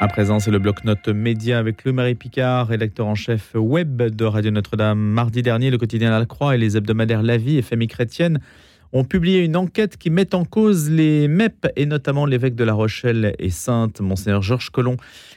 À présent, c'est le bloc-notes média avec le Marie Picard, rédacteur en chef web de Radio Notre-Dame. Mardi dernier, le quotidien La Croix et les hebdomadaires La Vie et Famille chrétienne ont publié une enquête qui met en cause les MEP et notamment l'évêque de La Rochelle et Sainte, Monseigneur Georges Colomb.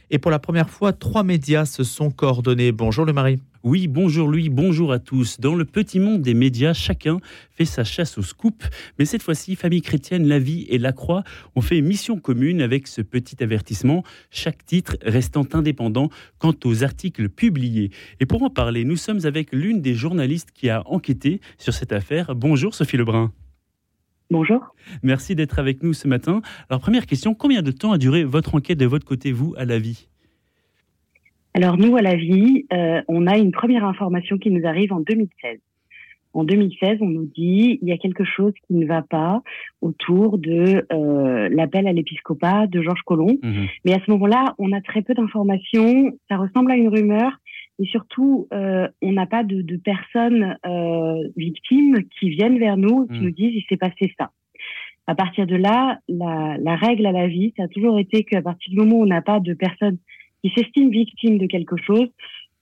Et pour la première fois, trois médias se sont coordonnés. Bonjour le Marie. Oui, bonjour lui, bonjour à tous. Dans le petit monde des médias, chacun fait sa chasse au scoop. Mais cette fois-ci, Famille chrétienne, La Vie et La Croix ont fait mission commune avec ce petit avertissement, chaque titre restant indépendant quant aux articles publiés. Et pour en parler, nous sommes avec l'une des journalistes qui a enquêté sur cette affaire. Bonjour Sophie Lebrun. Bonjour. Merci d'être avec nous ce matin. Alors première question, combien de temps a duré votre enquête de votre côté, vous, à La Vie? Alors nous, à la vie, euh, on a une première information qui nous arrive en 2016. En 2016, on nous dit il y a quelque chose qui ne va pas autour de euh, l'appel à l'épiscopat de Georges Colomb. Mhm. Mais à ce moment-là, on a très peu d'informations. Ça ressemble à une rumeur. Et surtout, euh, on n'a pas de, de personnes victimes qui viennent vers nous et qui mhm. nous disent il s'est passé ça. À partir de là, la, la règle à la vie, ça a toujours été qu'à partir du moment où on n'a pas de personnes qui s'estime victime de quelque chose,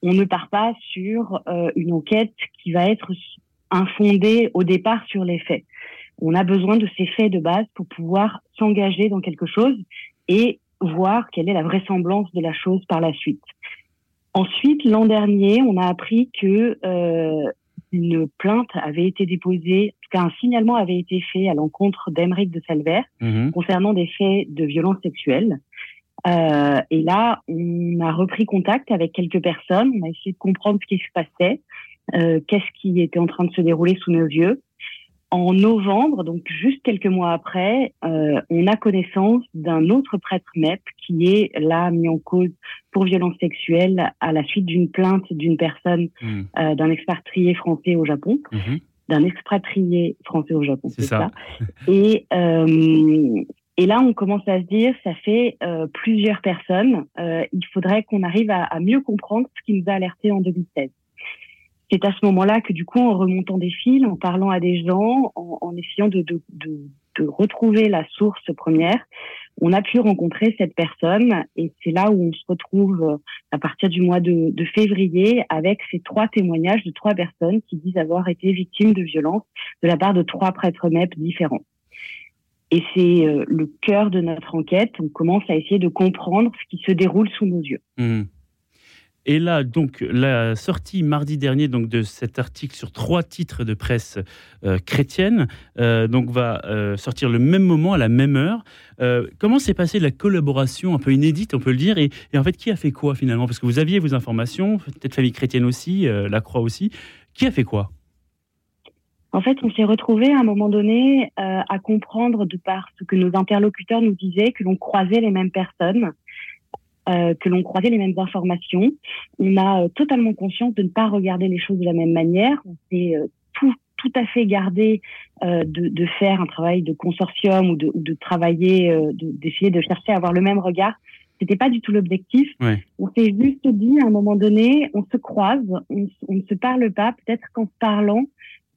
on ne part pas sur euh, une enquête qui va être infondée au départ sur les faits. On a besoin de ces faits de base pour pouvoir s'engager dans quelque chose et voir quelle est la vraisemblance de la chose par la suite. Ensuite, l'an dernier, on a appris que euh, une plainte avait été déposée, en tout cas un signalement avait été fait à l'encontre d'Emeric de Salver mhm. concernant des faits de violence sexuelle. Euh, et là, on a repris contact avec quelques personnes, on a essayé de comprendre ce qui se passait, euh, qu'est-ce qui était en train de se dérouler sous nos yeux. En novembre, donc juste quelques mois après, euh, on a connaissance d'un autre prêtre MEP qui est là mis en cause pour violence sexuelle à la suite d'une plainte d'une personne, mmh. euh, d'un expatrié français au Japon. Mmh. d'un expatrié français au Japon, c'est ça. ça. Et euh, et là, on commence à se dire, ça fait euh, plusieurs personnes, euh, il faudrait qu'on arrive à, mieux comprendre ce qui nous a alerté en 2016. C'est à ce moment-là que du coup, en remontant des fils, en parlant à des gens, en, essayant de, retrouver la source première, on a pu rencontrer cette personne et c'est là où on se retrouve euh, à partir du mois de, février avec ces trois témoignages de trois personnes qui disent avoir été victimes de violences de la part de trois prêtres MEP différents. Et c'est euh, le cœur de notre enquête. On commence à essayer de comprendre ce qui se déroule sous nos yeux. Mmh. Et là, donc, la sortie mardi dernier donc, de cet article sur trois titres de presse euh, chrétienne euh, donc, va sortir le même moment, à la même heure. comment s'est passée la collaboration? Un peu inédite, on peut le dire et, et, en fait, qui a fait quoi finalement? Parce que vous aviez vos informations, peut-être famille chrétienne aussi, la Croix aussi. Qui a fait quoi? En fait, on s'est retrouvé à un moment donné euh, à comprendre de par ce que nos interlocuteurs nous disaient que l'on croisait les mêmes personnes, euh, que l'on croisait les mêmes informations. On a euh, totalement conscience de ne pas regarder les choses de la même manière. On s'est euh, tout, tout à fait gardé euh, de, de, faire un travail de consortium ou de, de travailler, d'essayer de, chercher à avoir le même regard. C'était pas du tout l'objectif. Ouais. On s'est juste dit à un moment donné, on se croise, on, on ne se parle pas. Peut-être qu'en se parlant,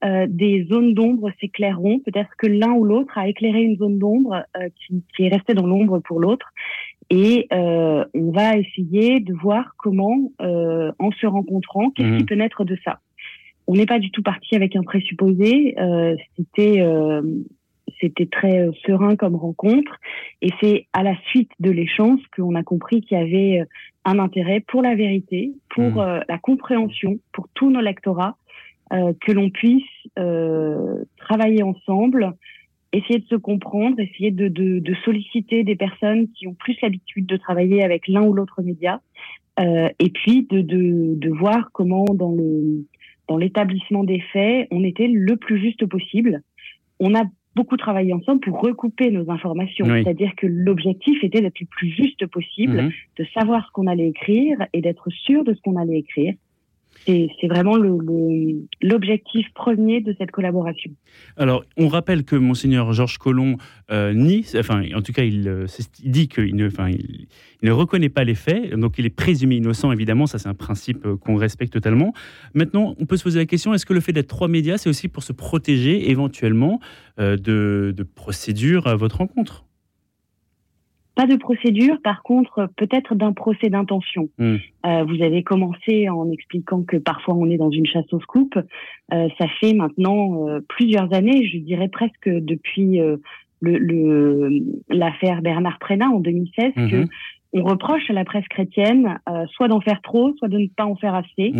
euh, des zones d'ombre s'éclaireront. Peut-être que l'un ou l'autre a éclairé une zone d'ombre euh, qui, qui, est restée dans l'ombre pour l'autre. Et euh, on va essayer de voir comment, euh, en se rencontrant, qu'est-ce qui mhm. peut naître de ça. On n'est pas du tout parti avec un présupposé. C'était c'était très serein comme rencontre. Et c'est à la suite de l'échange qu'on a compris qu'il y avait un intérêt pour la vérité, pour mhm. la compréhension, pour tous nos lectorats, euh, que l'on puisse euh, travailler ensemble, essayer de se comprendre, essayer de, de, de, solliciter des personnes qui ont plus l'habitude de travailler avec l'un ou l'autre média, euh, et puis de, de, de, voir comment dans le dans l'établissement des faits, on était le plus juste possible. On a beaucoup travaillé ensemble pour recouper nos informations, c'est-à-dire que l'objectif était d'être le plus juste possible, mhm. de savoir ce qu'on allait écrire et d'être sûr de ce qu'on allait écrire. C'est vraiment l'objectif premier de cette collaboration. Alors, on rappelle que Monseigneur Georges Collomb euh, nie, enfin, en tout cas, il, euh, dit qu'il ne reconnaît pas les faits, donc il est présumé innocent, évidemment, ça c'est un principe euh, qu'on respecte totalement. Maintenant, on peut se poser la question, est-ce que le fait d'être trois médias, c'est aussi pour se protéger éventuellement de, de procédures à votre rencontre? Pas de procédure, par contre, peut-être d'un procès d'intention. Hmm. Euh, vous avez commencé en expliquant que parfois on est dans une chasse au scoop. Euh, ça fait maintenant euh, plusieurs années, je dirais presque depuis le l'affaire Bernard Prénat en 2016, que mhm on reproche à la presse chrétienne euh, soit d'en faire trop, soit de ne pas en faire assez,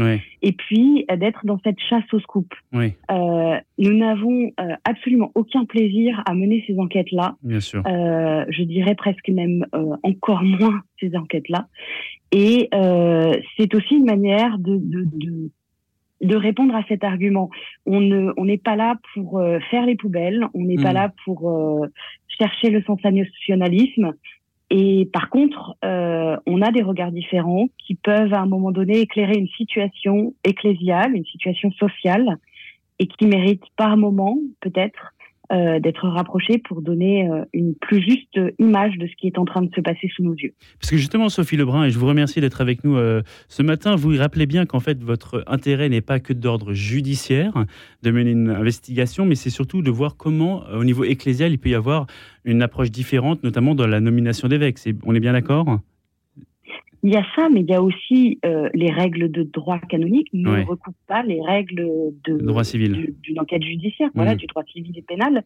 et puis euh, d'être dans cette chasse au scoop. Euh, nous n'avons absolument aucun plaisir à mener ces enquêtes-là. Bien sûr. je dirais presque même encore moins ces enquêtes-là. Et c'est aussi une manière de, de, de répondre à cet argument. On ne, on n'est pas là pour faire les poubelles, on n'est pas mm. là pour chercher le sensationnalisme. Et par contre, euh, on a des regards différents qui peuvent à un moment donné éclairer une situation ecclésiale, une situation sociale, et qui méritent par moment peut-être euh, d'être rapprochés pour donner euh, une plus juste image de ce qui est en train de se passer sous nos yeux. Parce que justement, Sophie Lebrun, et je vous remercie d'être avec nous euh, ce matin, vous rappelez bien qu'en fait, votre intérêt n'est pas que d'ordre judiciaire, de mener une investigation, mais c'est surtout de voir comment, au niveau ecclésial, il peut y avoir une approche différente, notamment dans la nomination d'évêques. On est bien d'accord? Il y a ça, mais il y a aussi euh, les règles de droit canonique ne recoupent pas les règles de droit civil d'une enquête judiciaire, voilà, du droit civil et pénal.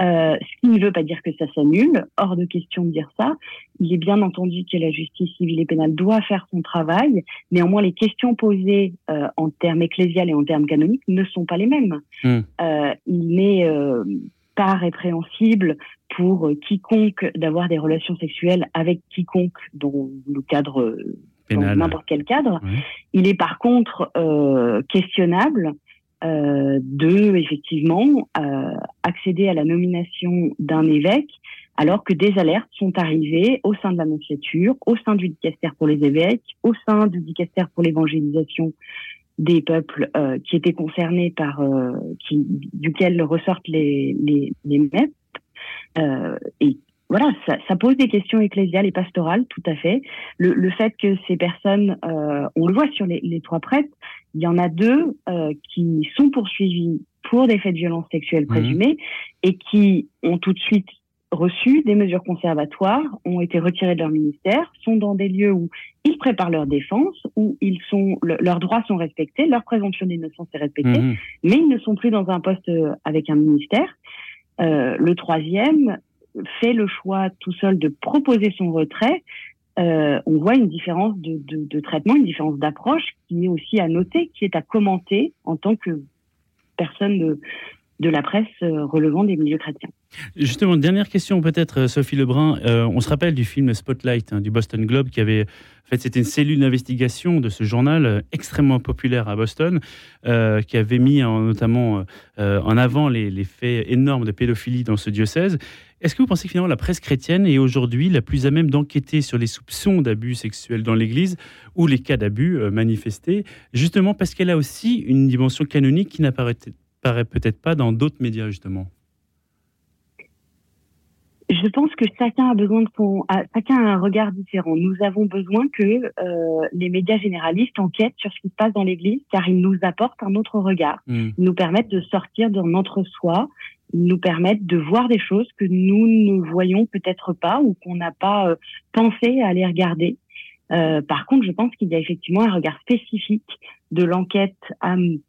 Euh, ce qui ne veut pas dire que ça s'annule, hors de question de dire ça. Il est bien entendu que la justice civile et pénale doit faire son travail. Néanmoins, les questions posées euh, en termes ecclésial et en termes canoniques ne sont pas les mêmes. Euh, il n'est euh, pas répréhensible pour euh, quiconque d'avoir des relations sexuelles avec quiconque dans le cadre, euh, dans n'importe quel cadre. Il est par contre euh, questionnable euh, de effectivement euh, accéder à la nomination d'un évêque alors que des alertes sont arrivées au sein de l'annonciature, au sein du dicastère pour les évêques, au sein du dicastère pour l'évangélisation des peuples euh, qui étaient concernés par, qui, duquel ressortent les, les, les MEP, euh, et voilà, ça, ça, pose des questions ecclésiales et pastorales, tout à fait. Le, le fait que ces personnes, euh, on le voit sur les, les, trois prêtres, il y en a deux euh, qui sont poursuivis pour des faits de violence sexuelle mhm. présumés et qui ont tout de suite reçu des mesures conservatoires, ont été retirés de leur ministère, sont dans des lieux où ils préparent leur défense, où ils sont, leurs droits sont respectés, leur présomption d'innocence est respectée, mhm. mais ils ne sont plus dans un poste euh, avec un ministère. Euh, le troisième fait le choix tout seul de proposer son retrait. Euh, on voit une différence de, de, de traitement, une différence d'approche qui est aussi à noter, qui est à commenter en tant que personne de, de la presse euh, relevant des milieux chrétiens. Justement, dernière question peut-être, euh, Sophie Lebrun. Euh, on se rappelle du film Spotlight hein, du Boston Globe qui avait, en fait, c'était une cellule d'investigation de ce journal extrêmement populaire à Boston, qui avait mis en, notamment en avant les, les, faits énormes de pédophilie dans ce diocèse. Est-ce que vous pensez que finalement la presse chrétienne est aujourd'hui la plus à même d'enquêter sur les soupçons d'abus sexuels dans l'Église ou les cas d'abus manifestés, justement parce qu'elle a aussi une dimension canonique qui n'apparaît paraît peut-être pas dans d'autres médias, justement? Je pense que chacun a besoin de son, chacun a un regard différent. Nous avons besoin que euh, les médias généralistes enquêtent sur ce qui se passe dans l'Église, car ils nous apportent un autre regard. Hmm. Ils nous permettent de sortir de notre soi, ils nous permettent de voir des choses que nous ne voyons peut-être pas ou qu'on n'a pas euh, pensé à aller regarder. Euh, par contre, je pense qu'il y a effectivement un regard spécifique de l'enquête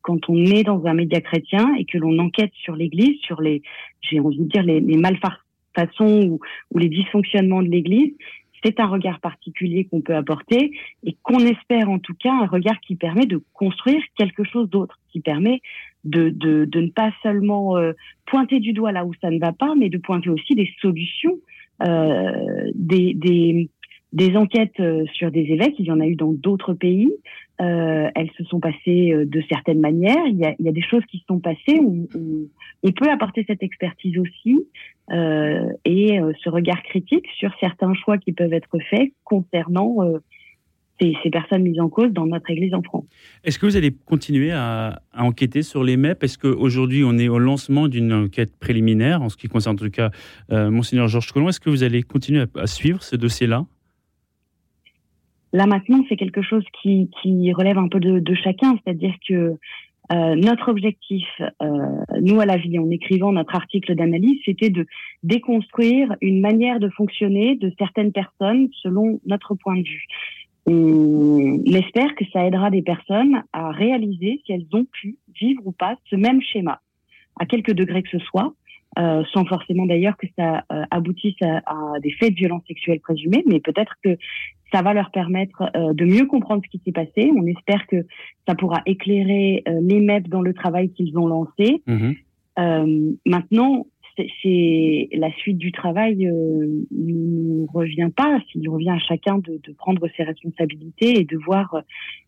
quand on est dans un média chrétien et que l'on enquête sur l'Église, sur les, j'ai envie de dire, les, les malfaçons ou, ou, les dysfonctionnements de l'Église. C'est un regard particulier qu'on peut apporter et qu'on espère en tout cas un regard qui permet de construire quelque chose d'autre, qui permet de, de, de, ne pas seulement euh, pointer du doigt là où ça ne va pas, mais de pointer aussi des solutions, euh, des, des des enquêtes euh, sur des évêques, il y en a eu dans d'autres pays. Euh, elles se sont passées euh, de certaines manières. Il y a, des choses qui se sont passées où, on peut apporter cette expertise aussi euh, et ce regard critique sur certains choix qui peuvent être faits concernant ces, personnes mises en cause dans notre Église en France. Est-ce que vous allez continuer à, enquêter sur les MEP Est-ce qu'aujourd'hui, on est au lancement d'une enquête préliminaire, en ce qui concerne en tout cas Monseigneur Georges Collomb. Est-ce que vous allez continuer à suivre ce dossier-là? Là maintenant, c'est quelque chose qui, relève un peu de, de chacun, c'est-à-dire que Euh, notre objectif, euh, nous à la vie, en écrivant notre article d'analyse, c'était de déconstruire une manière de fonctionner de certaines personnes selon notre point de vue. On espère que ça aidera des personnes à réaliser si elles ont pu vivre ou pas ce même schéma, à quelque degré que ce soit, euh, sans forcément d'ailleurs que ça euh, aboutisse à, à, des faits de violence sexuelle présumés, mais peut-être que ça va leur permettre euh, de mieux comprendre ce qui s'est passé. On espère que ça pourra éclairer euh, les MEP dans le travail qu'ils ont lancé. Mhm. Euh, maintenant, c'est la suite du travail ne nous revient pas. Il revient à chacun de, de, prendre ses responsabilités et de voir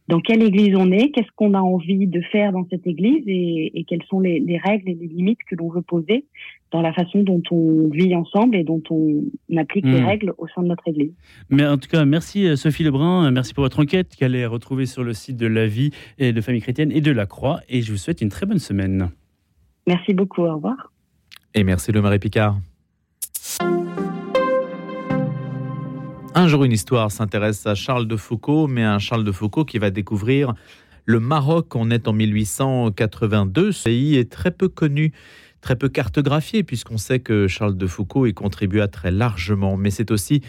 dans quelle église on est, qu'est-ce qu'on a envie de faire dans cette église et, et quelles sont les, les, règles et les limites que l'on veut poser dans la façon dont on vit ensemble et dont on applique mmh. les règles au sein de notre église. Mais en tout cas, merci Sophie Lebrun, merci pour votre enquête qu'elle est retrouvée sur le site de la vie et de famille chrétienne et de la Croix. Et je vous souhaite une très bonne semaine. Merci beaucoup, au revoir. Et merci le Marie Picard. Un jour, une histoire s'intéresse à Charles de Foucault, mais un Charles de Foucault qui va découvrir le Maroc. On est en 1882. Ce pays est très peu connu, très peu cartographié, puisqu'on sait que Charles de Foucault y contribua très largement. Mais c'est aussi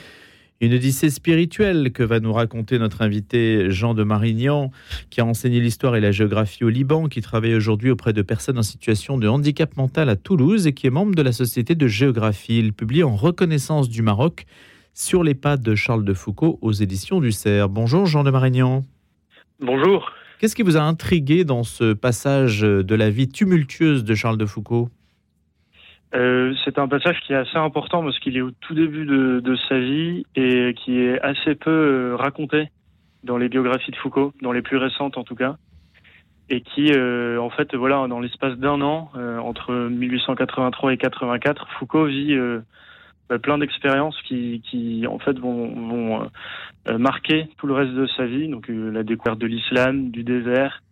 une odyssée spirituelle que va nous raconter notre invité Jean de Marignan, qui a enseigné l'histoire et la géographie au Liban, qui travaille aujourd'hui auprès de personnes en situation de handicap mental à Toulouse et qui est membre de la Société de géographie. Il publie en reconnaissance du Maroc sur les pas de Charles de Foucault aux éditions du Cerf. Bonjour Jean de Marignan. Bonjour. Qu'est-ce qui vous a intrigué dans ce passage de la vie tumultueuse de Charles de Foucault? Euh, c'est un passage qui est assez important parce qu'il est au tout début de, de, sa vie et qui est assez peu euh, raconté dans les biographies de Foucault, dans les plus récentes en tout cas, et qui, euh, en fait, voilà, dans l'espace d'un an, euh, entre 1883 et 84, Foucault vit bah, plein d'expériences qui, qui, en fait, vont, vont marquer tout le reste de sa vie. Donc, la découverte de l'islam, du désert,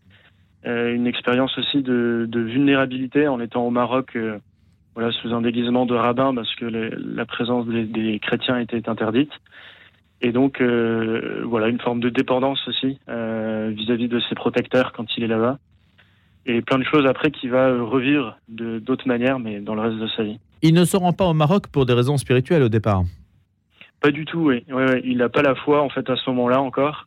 une expérience aussi de, de, vulnérabilité en étant au Maroc voilà, sous un déguisement de rabbin parce que les, la présence des, des, chrétiens était interdite. Et donc, euh, voilà, une forme de dépendance aussi euh, vis-à-vis -vis de ses protecteurs quand il est là-bas. Et plein de choses après qu'il va revivre de d'autres manières, mais dans le reste de sa vie. Il ne se rend pas au Maroc pour des raisons spirituelles au départ Pas du tout, oui. Ouais, ouais. Il n'a pas la foi, en fait, à ce moment-là encore.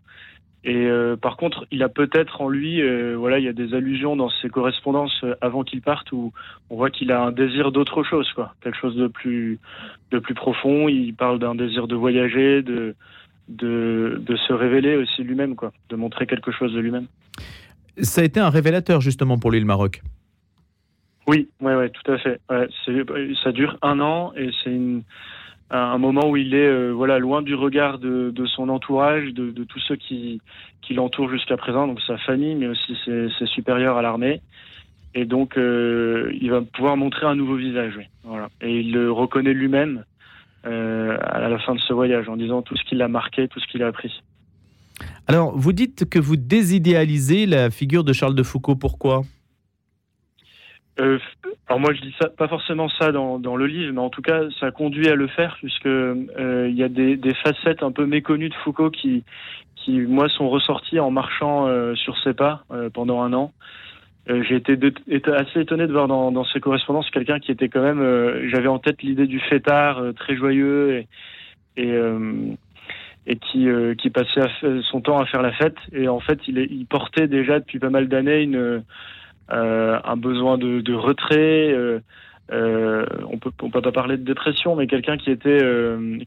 Et euh, par contre, il a peut-être en lui, euh, voilà, il y a des allusions dans ses correspondances euh, avant qu'il parte où on voit qu'il a un désir d'autre chose, quoi, quelque chose de plus, de plus profond. Il parle d'un désir de voyager, de, de, de se révéler aussi lui-même, quoi, de montrer quelque chose de lui-même. Ça a été un révélateur justement pour lui le Maroc. Oui, ouais, ouais, tout à fait. Ouais, ça dure un an et c'est une un moment où il est euh, voilà loin du regard de, son entourage, de, tous ceux qui, qui l'entourent jusqu'à présent, donc sa famille, mais aussi ses, supérieurs à l'armée. Et donc, euh, il va pouvoir montrer un nouveau visage. Voilà. Et il le reconnaît lui-même euh, à la fin de ce voyage, en disant tout ce qui l'a marqué, tout ce qu'il a appris. Alors, vous dites que vous désidéalisez la figure de Charles de Foucault. Pourquoi? Euh, alors moi je dis ça, pas forcément ça dans, dans, le livre, mais en tout cas ça conduit à le faire puisque euh, il y a des, des, facettes un peu méconnues de Foucault qui, qui moi sont ressorties en marchant euh, sur ses pas euh, pendant un an. Euh, j'ai été, été, assez étonné de voir dans, dans ses correspondances quelqu'un qui était quand même, j'avais en tête l'idée du fêtard très joyeux et, et et qui, qui passait son temps à faire la fête. Et en fait, il, est, il portait déjà depuis pas mal d'années une, euh, un besoin de, de retrait. Euh, euh, on peut on peut pas parler de dépression, mais quelqu'un qui était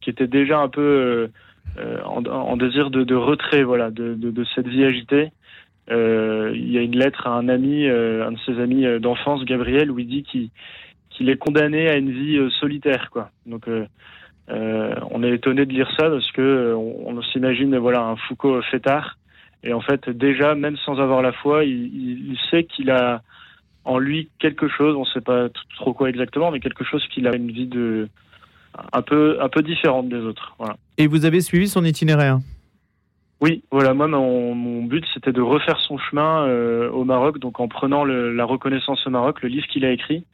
qui était déjà un peu en, en, désir de, de, retrait, voilà, de, de, cette vie agitée. Euh, il y a une lettre à un ami, euh, un de ses amis d'enfance, Gabriel, où il dit qu'il qu'il est condamné à une vie solitaire, quoi. Donc, on est étonné de lire ça parce que on, on s'imagine, voilà, un Foucault fêtard et en fait, déjà, même sans avoir la foi, il, il sait qu'il a en lui quelque chose, on ne sait pas trop quoi exactement, mais quelque chose qu'il a une vie de un peu un peu différente des autres. Voilà. Et vous avez suivi son itinéraire? Oui, voilà. Moi, mon, mon but, c'était de refaire son chemin euh, au Maroc, donc en prenant le, la reconnaissance au Maroc, le livre qu'il a écrit,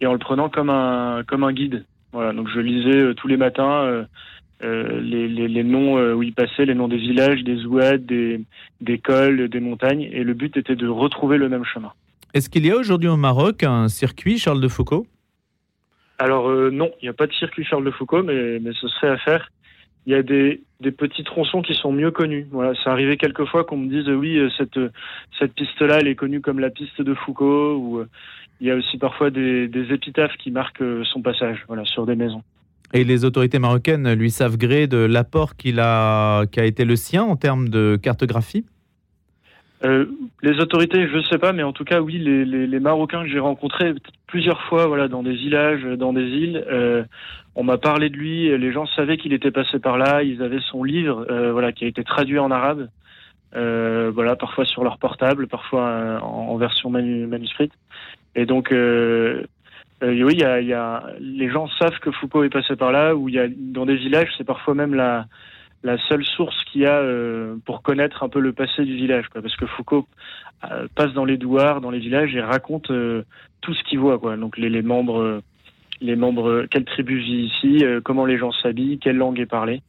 et en le prenant comme un comme un guide. Voilà. Donc je lisais euh, tous les matins. Euh, euh, les, les, les, noms euh, où il passait, les noms des villages, des oueds, des, des cols, des montagnes, et le but était de retrouver le même chemin. Est-ce qu'il y a aujourd'hui au Maroc un circuit Charles de Foucault? Alors non, il n'y a pas de circuit Charles de Foucault, mais, mais ce serait à faire il y a des, des, petits tronçons qui sont mieux connus. Voilà, ça arrivait quelquefois qu'on me dise oui, cette, cette piste-là, elle est connue comme la piste de Foucault, ou il y a aussi parfois des, des épitaphes qui marquent son passage voilà, sur des maisons. Et les autorités marocaines lui savent gré de l'apport qu'il a, qui a été le sien en termes de cartographie euh, les autorités, je ne sais pas, mais en tout cas, oui, les, Marocains que j'ai rencontrés plusieurs fois, voilà, dans des villages, dans des îles, euh, on m'a parlé de lui. Les gens savaient qu'il était passé par là. Ils avaient son livre, euh, voilà, qui a été traduit en arabe, voilà, parfois sur leur portable, parfois en, version manu, manuscrite. Et donc, oui, il y a, y a, les gens savent que Foucault est passé par là. Ou il y a dans des villages, c'est parfois même la la seule source qu'il y a euh, pour connaître un peu le passé du village, quoi. Parce que Foucault euh, passe dans les douars, dans les villages et raconte euh, tout ce qu'il voit, quoi. Donc les, les membres, les membres, quelle tribu vit ici, comment les gens s'habillent, quelle langue est parlée,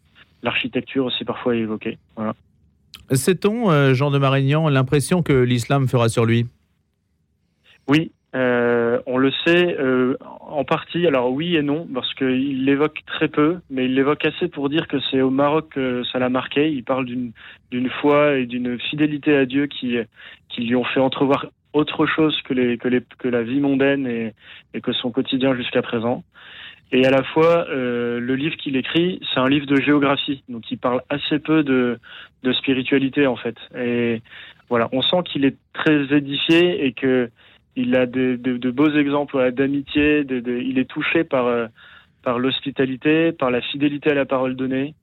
l'architecture aussi parfois est évoquée. Voilà. Sait-on, Jean de Marignan, l'impression que l'islam fera sur lui? Oui, euh, on le sait euh, en partie, alors oui et non, parce qu'il l'évoque très peu, mais il l'évoque assez pour dire que c'est au Maroc que ça l'a marqué. Il parle d'une foi et d'une fidélité à Dieu qui, qui lui ont fait entrevoir autre chose que, les, que, les, que la vie mondaine et, et que son quotidien jusqu'à présent. Et à la fois, euh, le livre qu'il écrit, c'est un livre de géographie, donc il parle assez peu de, de spiritualité en fait. Et voilà, on sent qu'il est très édifié et que il a de, beaux exemples d'amitié, il est touché par, euh, par l'hospitalité, par la fidélité à la parole donnée,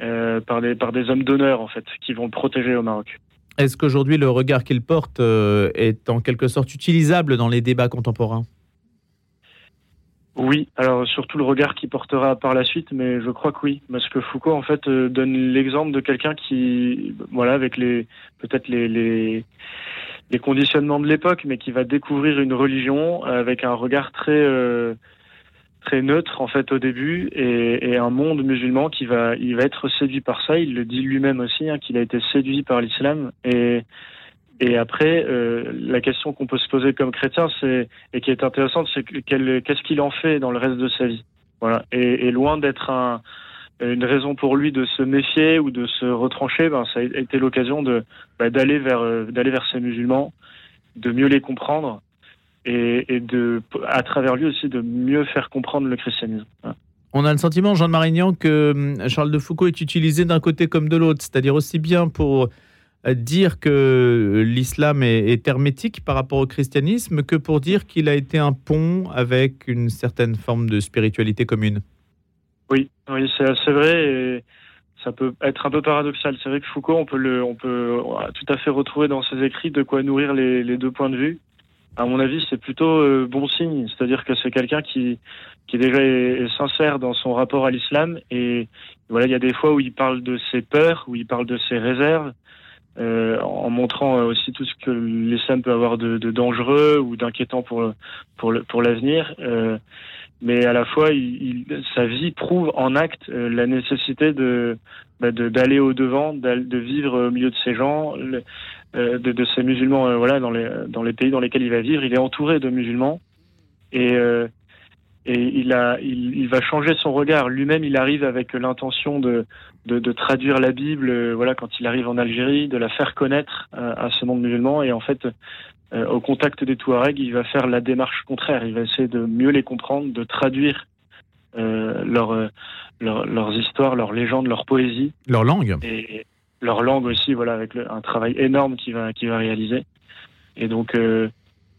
euh, par, des, par des hommes d'honneur en fait, qui vont le protéger au Maroc. Est-ce qu'aujourd'hui le regard qu'il porte euh, est en quelque sorte utilisable dans les débats contemporains? Oui, alors surtout le regard qu'il portera par la suite, mais je crois que oui, parce que Foucault en fait euh, donne l'exemple de quelqu'un qui, voilà, avec les peut-être les, les les conditionnements de l'époque, mais qui va découvrir une religion avec un regard très euh, très neutre en fait au début et, un monde musulman qui va il va être séduit par ça. Il le dit lui-même aussi hein, qu'il a été séduit par l'islam et et après euh, la question qu'on peut se poser comme chrétien c'est et qui est intéressante c'est qu'est-ce qu'il en fait dans le reste de sa vie? Voilà et, loin d'être un une raison pour lui de se méfier ou de se retrancher, ben, ça a été l'occasion ben, d'aller vers euh, d'aller vers ces musulmans, de mieux les comprendre et, de à travers lui aussi de mieux faire comprendre le christianisme. On a le sentiment, Jean de Marignan, que hum, Charles de Foucault est utilisé d'un côté comme de l'autre, c'est-à-dire aussi bien pour dire que l'islam est, hermétique par rapport au christianisme que pour dire qu'il a été un pont avec une certaine forme de spiritualité commune? Oui, oui c'est vrai ça peut être un peu paradoxal. C'est vrai que Foucault, on peut, le, on peut tout à fait retrouver dans ses écrits de quoi nourrir les, les deux points de vue. À mon avis, c'est plutôt euh, bon signe, c'est-à-dire que c'est quelqu'un qui, qui déjà est, est, sincère dans son rapport à l'islam et voilà, il y a des fois où il parle de ses peurs, où il parle de ses réserves, euh, en montrant aussi tout ce que l'islam peut avoir de, de dangereux ou d'inquiétant pour pour le, pour l'avenir. Euh, mais à la fois, il, il, sa vie prouve en acte euh, la nécessité de bah, d'aller au devant, de vivre au milieu de ces gens, le, euh, de, de, ces musulmans. Euh, voilà, dans les dans les pays dans lesquels il va vivre, il est entouré de musulmans et euh, et il a il, il, va changer son regard. Lui-même, il arrive avec l'intention de, de, de traduire la Bible. Euh, voilà, quand il arrive en Algérie, de la faire connaître à ce monde musulman et en fait euh, au contact des Touaregs, il va faire la démarche contraire. Il va essayer de mieux les comprendre, de traduire euh, leur, euh, leur, leurs histoires, leurs légendes, leur poésie. Leur langue. Et leur langue aussi, voilà, avec le, un travail énorme qu'il va, qu'il va réaliser. Et donc,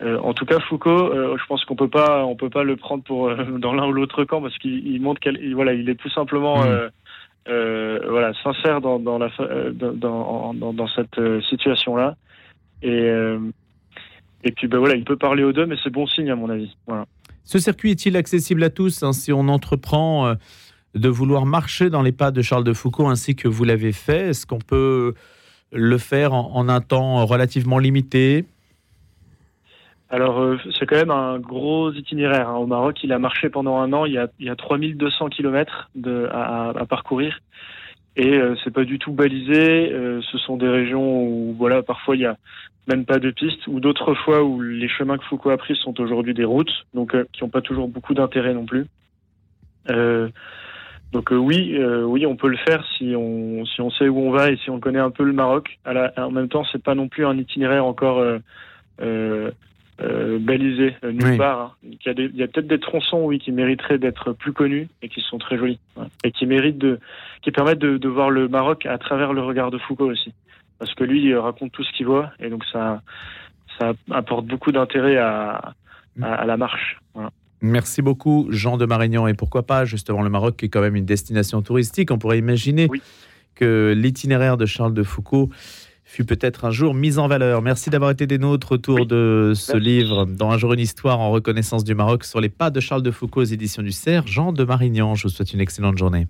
euh, euh, en tout cas, Foucault, euh, je pense qu'on peut pas, on peut pas le prendre pour dans l'un ou l'autre camp parce qu'il montre qu'il, voilà, il est tout simplement, mmh. voilà, sincère dans, dans la, dans, dans, dans, cette situation-là. Et et puis ben voilà, il peut parler aux deux, mais c'est bon signe à mon avis. Voilà. Ce circuit est-il accessible à tous hein, si on entreprend euh, de vouloir marcher dans les pas de Charles de Foucault ainsi que vous l'avez fait? Est-ce qu'on peut le faire en, en, un temps relativement limité? Alors, euh, c'est quand même un gros itinéraire. Hein. Au Maroc, il a marché pendant un an. Il y a, il y a 3200 km de, à, à, parcourir. et c'est pas du tout balisé. ce sont des régions où voilà parfois il y a même pas de pistes, ou d'autres fois où les chemins que Foucault a pris sont aujourd'hui des routes, donc qui n'ont pas toujours beaucoup d'intérêt non plus. donc oui, oui, on peut le faire si on si on sait où on va et si on connaît un peu le Maroc. en même temps, c'est pas non plus un itinéraire encore euh, balisé euh, nulle part. Hein. Il y a, des, il y a peut-être des tronçons, oui, qui mériteraient d'être plus connus et qui sont très jolis et qui méritent de, qui permettent de, de, voir le Maroc à travers le regard de Foucault aussi, parce que lui il raconte tout ce qu'il voit et donc ça, ça apporte beaucoup d'intérêt à, à, la marche. Merci beaucoup, Jean de Marignan. Et pourquoi pas, justement, le Maroc qui est quand même une destination touristique. On pourrait imaginer que l'itinéraire de Charles de Foucault fut peut-être un jour mise en valeur. Merci d'avoir été des nôtres autour de ce livre, Dans un jour une histoire en reconnaissance du Maroc, sur les pas de Charles de Foucault aux éditions du Cerf. Jean de Marignan, je vous souhaite une excellente journée.